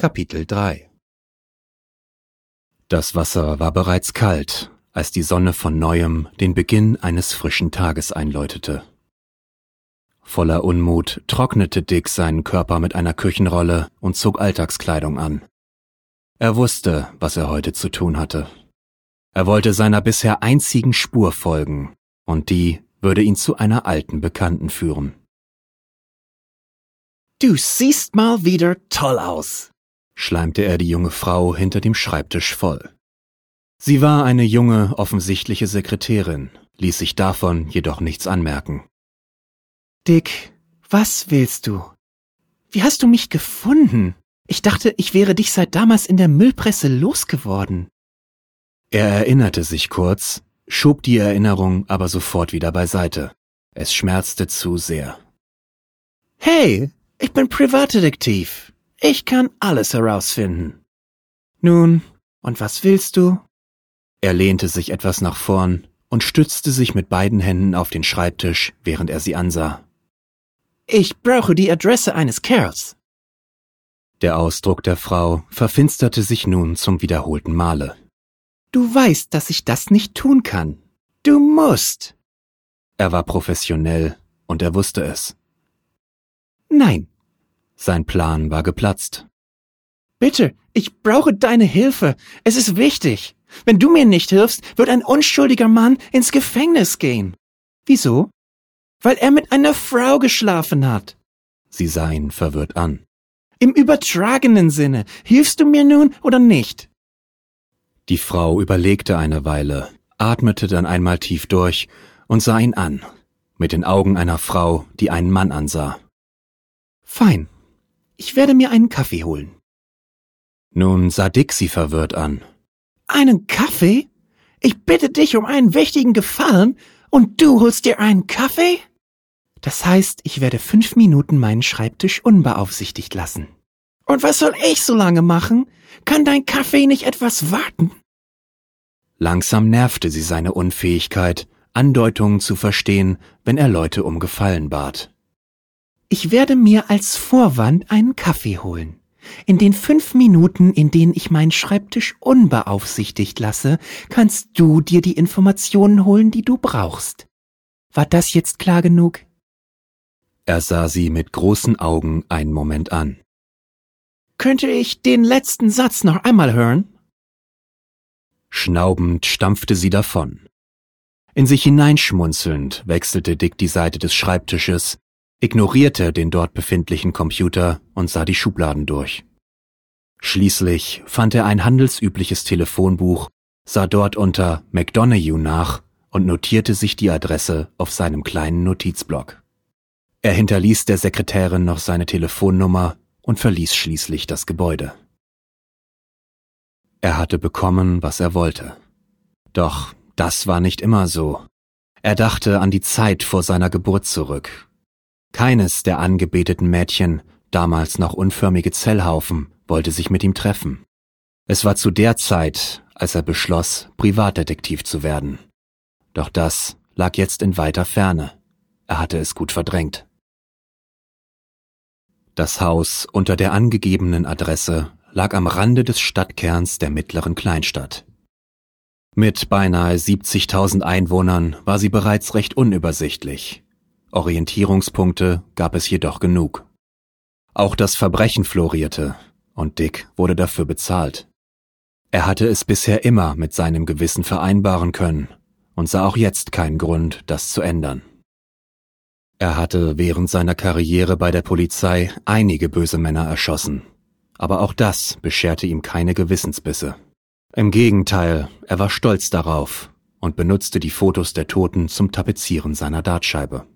Kapitel 3 Das Wasser war bereits kalt, als die Sonne von neuem den Beginn eines frischen Tages einläutete. Voller Unmut trocknete Dick seinen Körper mit einer Küchenrolle und zog Alltagskleidung an. Er wusste, was er heute zu tun hatte. Er wollte seiner bisher einzigen Spur folgen, und die würde ihn zu einer alten Bekannten führen. Du siehst mal wieder toll aus, schleimte er die junge Frau hinter dem Schreibtisch voll. Sie war eine junge, offensichtliche Sekretärin, ließ sich davon jedoch nichts anmerken. Dick, was willst du? Wie hast du mich gefunden? Ich dachte, ich wäre dich seit damals in der Müllpresse losgeworden. Er erinnerte sich kurz, schob die Erinnerung aber sofort wieder beiseite. Es schmerzte zu sehr. Hey, ich bin Privatdetektiv. Ich kann alles herausfinden. Nun, und was willst du? Er lehnte sich etwas nach vorn und stützte sich mit beiden Händen auf den Schreibtisch, während er sie ansah. Ich brauche die Adresse eines Kerls. Der Ausdruck der Frau verfinsterte sich nun zum wiederholten Male. Du weißt, dass ich das nicht tun kann. Du musst. Er war professionell und er wusste es. Nein. Sein Plan war geplatzt. Bitte, ich brauche deine Hilfe. Es ist wichtig. Wenn du mir nicht hilfst, wird ein unschuldiger Mann ins Gefängnis gehen. Wieso? Weil er mit einer Frau geschlafen hat. Sie sah ihn verwirrt an. Im übertragenen Sinne. Hilfst du mir nun oder nicht? Die Frau überlegte eine Weile, atmete dann einmal tief durch und sah ihn an, mit den Augen einer Frau, die einen Mann ansah. Fein. Ich werde mir einen Kaffee holen. Nun sah Dick sie verwirrt an. Einen Kaffee? Ich bitte dich um einen wichtigen Gefallen und du holst dir einen Kaffee? Das heißt, ich werde fünf Minuten meinen Schreibtisch unbeaufsichtigt lassen. Und was soll ich so lange machen? Kann dein Kaffee nicht etwas warten? Langsam nervte sie seine Unfähigkeit, Andeutungen zu verstehen, wenn er Leute um Gefallen bat. Ich werde mir als Vorwand einen Kaffee holen. In den fünf Minuten, in denen ich meinen Schreibtisch unbeaufsichtigt lasse, kannst du dir die Informationen holen, die du brauchst. War das jetzt klar genug? Er sah sie mit großen Augen einen Moment an. Könnte ich den letzten Satz noch einmal hören? Schnaubend stampfte sie davon. In sich hineinschmunzelnd wechselte Dick die Seite des Schreibtisches, ignorierte den dort befindlichen Computer und sah die Schubladen durch. Schließlich fand er ein handelsübliches Telefonbuch, sah dort unter McDonough nach und notierte sich die Adresse auf seinem kleinen Notizblock. Er hinterließ der Sekretärin noch seine Telefonnummer und verließ schließlich das Gebäude. Er hatte bekommen, was er wollte. Doch das war nicht immer so. Er dachte an die Zeit vor seiner Geburt zurück, keines der angebeteten Mädchen, damals noch unförmige Zellhaufen, wollte sich mit ihm treffen. Es war zu der Zeit, als er beschloss, Privatdetektiv zu werden. Doch das lag jetzt in weiter Ferne. Er hatte es gut verdrängt. Das Haus unter der angegebenen Adresse lag am Rande des Stadtkerns der mittleren Kleinstadt. Mit beinahe 70.000 Einwohnern war sie bereits recht unübersichtlich. Orientierungspunkte gab es jedoch genug. Auch das Verbrechen florierte, und Dick wurde dafür bezahlt. Er hatte es bisher immer mit seinem Gewissen vereinbaren können und sah auch jetzt keinen Grund, das zu ändern. Er hatte während seiner Karriere bei der Polizei einige böse Männer erschossen, aber auch das bescherte ihm keine Gewissensbisse. Im Gegenteil, er war stolz darauf und benutzte die Fotos der Toten zum Tapezieren seiner Dartscheibe.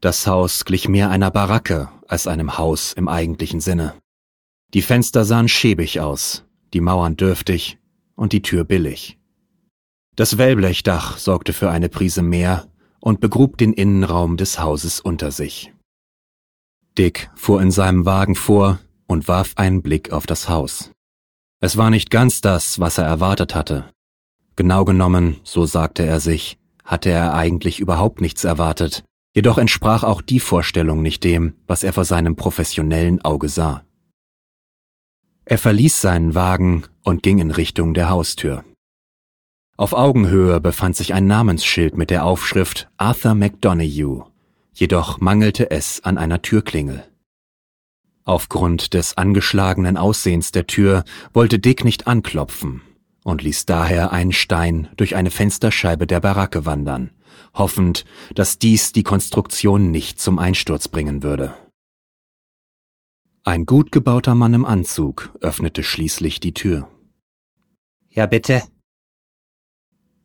Das Haus glich mehr einer Baracke als einem Haus im eigentlichen Sinne. Die Fenster sahen schäbig aus, die Mauern dürftig und die Tür billig. Das Wellblechdach sorgte für eine Prise mehr und begrub den Innenraum des Hauses unter sich. Dick fuhr in seinem Wagen vor und warf einen Blick auf das Haus. Es war nicht ganz das, was er erwartet hatte. Genau genommen, so sagte er sich, hatte er eigentlich überhaupt nichts erwartet, Jedoch entsprach auch die Vorstellung nicht dem, was er vor seinem professionellen Auge sah. Er verließ seinen Wagen und ging in Richtung der Haustür. Auf Augenhöhe befand sich ein Namensschild mit der Aufschrift Arthur McDonough, jedoch mangelte es an einer Türklingel. Aufgrund des angeschlagenen Aussehens der Tür wollte Dick nicht anklopfen und ließ daher einen Stein durch eine Fensterscheibe der Baracke wandern, hoffend, dass dies die Konstruktion nicht zum Einsturz bringen würde. Ein gut gebauter Mann im Anzug öffnete schließlich die Tür. Ja, bitte.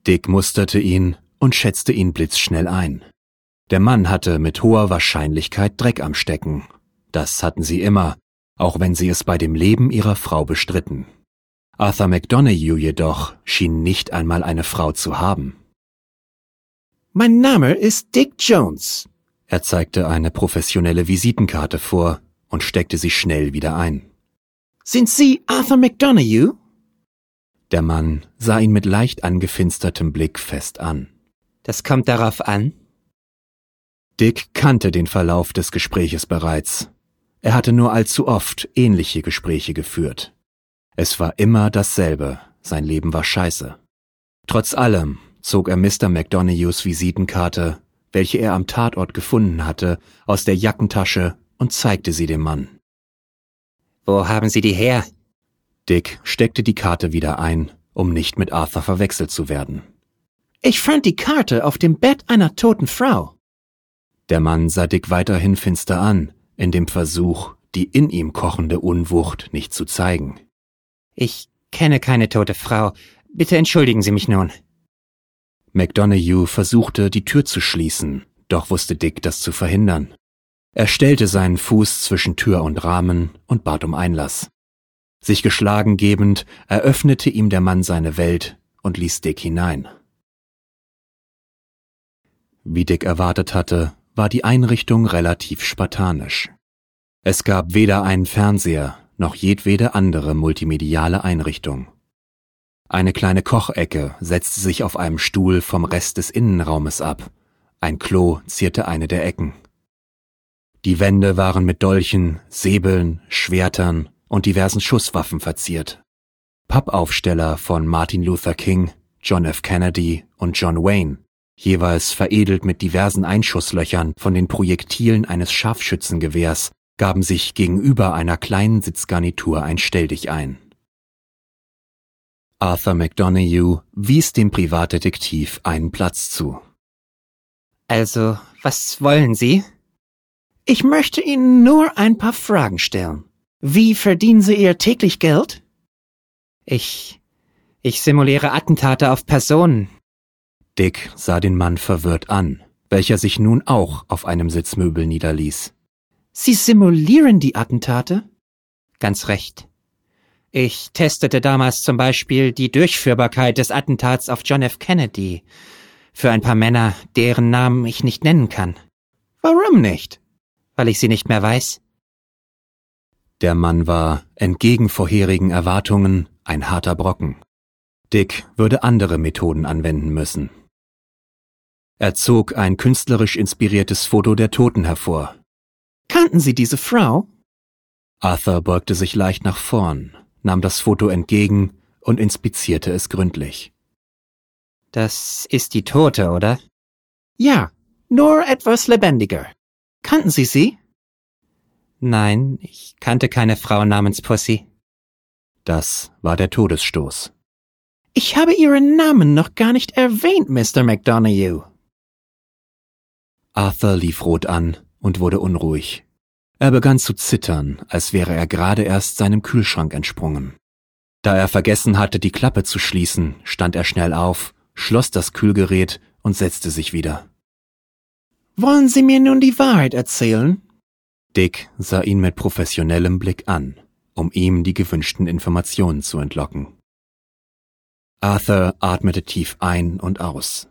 Dick musterte ihn und schätzte ihn blitzschnell ein. Der Mann hatte mit hoher Wahrscheinlichkeit Dreck am Stecken das hatten sie immer, auch wenn sie es bei dem Leben ihrer Frau bestritten. Arthur McDonough jedoch schien nicht einmal eine Frau zu haben. Mein Name ist Dick Jones. Er zeigte eine professionelle Visitenkarte vor und steckte sie schnell wieder ein. Sind Sie Arthur McDonough? Der Mann sah ihn mit leicht angefinstertem Blick fest an. Das kommt darauf an. Dick kannte den Verlauf des Gespräches bereits er hatte nur allzu oft ähnliche Gespräche geführt. Es war immer dasselbe, sein Leben war scheiße. Trotz allem zog er Mr. McDonoughs Visitenkarte, welche er am Tatort gefunden hatte, aus der Jackentasche und zeigte sie dem Mann. Wo haben Sie die her? Dick steckte die Karte wieder ein, um nicht mit Arthur verwechselt zu werden. Ich fand die Karte auf dem Bett einer toten Frau. Der Mann sah Dick weiterhin finster an, in dem Versuch, die in ihm kochende Unwucht nicht zu zeigen. Ich kenne keine tote Frau. Bitte entschuldigen Sie mich nun. McDonough versuchte, die Tür zu schließen, doch wusste Dick, das zu verhindern. Er stellte seinen Fuß zwischen Tür und Rahmen und bat um Einlass. Sich geschlagen gebend, eröffnete ihm der Mann seine Welt und ließ Dick hinein. Wie Dick erwartet hatte, war die Einrichtung relativ spartanisch. Es gab weder einen Fernseher noch jedwede andere multimediale Einrichtung. Eine kleine Kochecke setzte sich auf einem Stuhl vom Rest des Innenraumes ab. Ein Klo zierte eine der Ecken. Die Wände waren mit Dolchen, Säbeln, Schwertern und diversen Schusswaffen verziert. Pappaufsteller von Martin Luther King, John F. Kennedy und John Wayne jeweils veredelt mit diversen Einschusslöchern von den Projektilen eines Scharfschützengewehrs, gaben sich gegenüber einer kleinen Sitzgarnitur ein Stelldich ein. Arthur McDonough wies dem Privatdetektiv einen Platz zu. Also, was wollen Sie? Ich möchte Ihnen nur ein paar Fragen stellen. Wie verdienen Sie Ihr täglich Geld? Ich. Ich simuliere Attentate auf Personen, Dick sah den Mann verwirrt an, welcher sich nun auch auf einem Sitzmöbel niederließ. Sie simulieren die Attentate? Ganz recht. Ich testete damals zum Beispiel die Durchführbarkeit des Attentats auf John F. Kennedy für ein paar Männer, deren Namen ich nicht nennen kann. Warum nicht? Weil ich sie nicht mehr weiß. Der Mann war, entgegen vorherigen Erwartungen, ein harter Brocken. Dick würde andere Methoden anwenden müssen. Er zog ein künstlerisch inspiriertes Foto der Toten hervor. Kannten Sie diese Frau? Arthur beugte sich leicht nach vorn, nahm das Foto entgegen und inspizierte es gründlich. Das ist die Tote, oder? Ja, nur etwas lebendiger. Kannten Sie sie? Nein, ich kannte keine Frau namens Pussy. Das war der Todesstoß. Ich habe Ihren Namen noch gar nicht erwähnt, Mr. McDonough. Arthur lief rot an und wurde unruhig. Er begann zu zittern, als wäre er gerade erst seinem Kühlschrank entsprungen. Da er vergessen hatte, die Klappe zu schließen, stand er schnell auf, schloss das Kühlgerät und setzte sich wieder. Wollen Sie mir nun die Wahrheit erzählen? Dick sah ihn mit professionellem Blick an, um ihm die gewünschten Informationen zu entlocken. Arthur atmete tief ein und aus.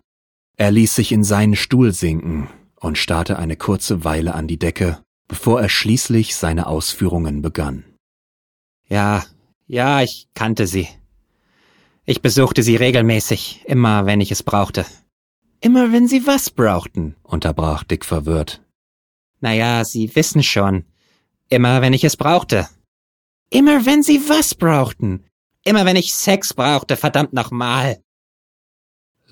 Er ließ sich in seinen Stuhl sinken, und starrte eine kurze Weile an die Decke, bevor er schließlich seine Ausführungen begann. Ja, ja, ich kannte sie. Ich besuchte sie regelmäßig, immer wenn ich es brauchte. Immer wenn Sie was brauchten, unterbrach Dick verwirrt. Naja, Sie wissen schon. Immer wenn ich es brauchte. Immer wenn Sie was brauchten. Immer wenn ich Sex brauchte, verdammt nochmal.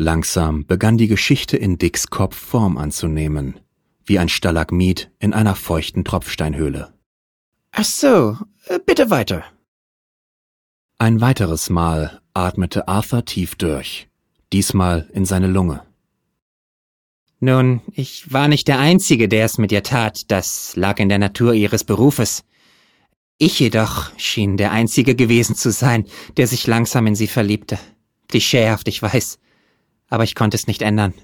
Langsam begann die Geschichte in Dicks Kopf Form anzunehmen, wie ein Stalagmit in einer feuchten Tropfsteinhöhle. Ach so, äh, bitte weiter. Ein weiteres Mal atmete Arthur tief durch, diesmal in seine Lunge. Nun, ich war nicht der Einzige, der es mit ihr tat, das lag in der Natur ihres Berufes. Ich jedoch schien der Einzige gewesen zu sein, der sich langsam in sie verliebte. Klischeehaft, ich weiß, aber ich konnte es nicht ändern.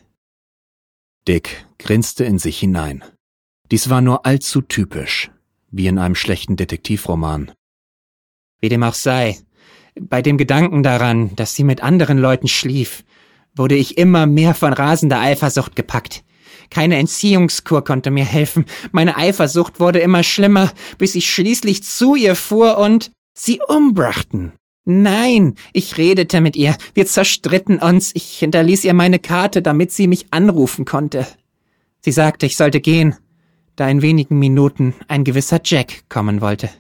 Dick grinste in sich hinein. Dies war nur allzu typisch, wie in einem schlechten Detektivroman. Wie dem auch sei, bei dem Gedanken daran, dass sie mit anderen Leuten schlief, wurde ich immer mehr von rasender Eifersucht gepackt. Keine Entziehungskur konnte mir helfen. Meine Eifersucht wurde immer schlimmer, bis ich schließlich zu ihr fuhr und sie umbrachten. Nein, ich redete mit ihr, wir zerstritten uns, ich hinterließ ihr meine Karte, damit sie mich anrufen konnte. Sie sagte, ich sollte gehen, da in wenigen Minuten ein gewisser Jack kommen wollte.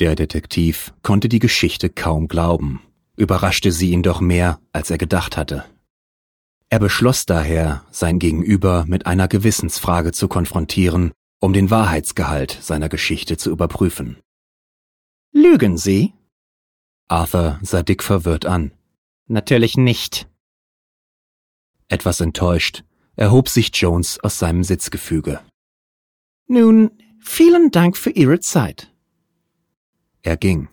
Der Detektiv konnte die Geschichte kaum glauben überraschte sie ihn doch mehr, als er gedacht hatte. Er beschloss daher, sein Gegenüber mit einer Gewissensfrage zu konfrontieren, um den Wahrheitsgehalt seiner Geschichte zu überprüfen. Lügen Sie? Arthur sah Dick verwirrt an. Natürlich nicht. Etwas enttäuscht erhob sich Jones aus seinem Sitzgefüge. Nun, vielen Dank für Ihre Zeit. Er ging.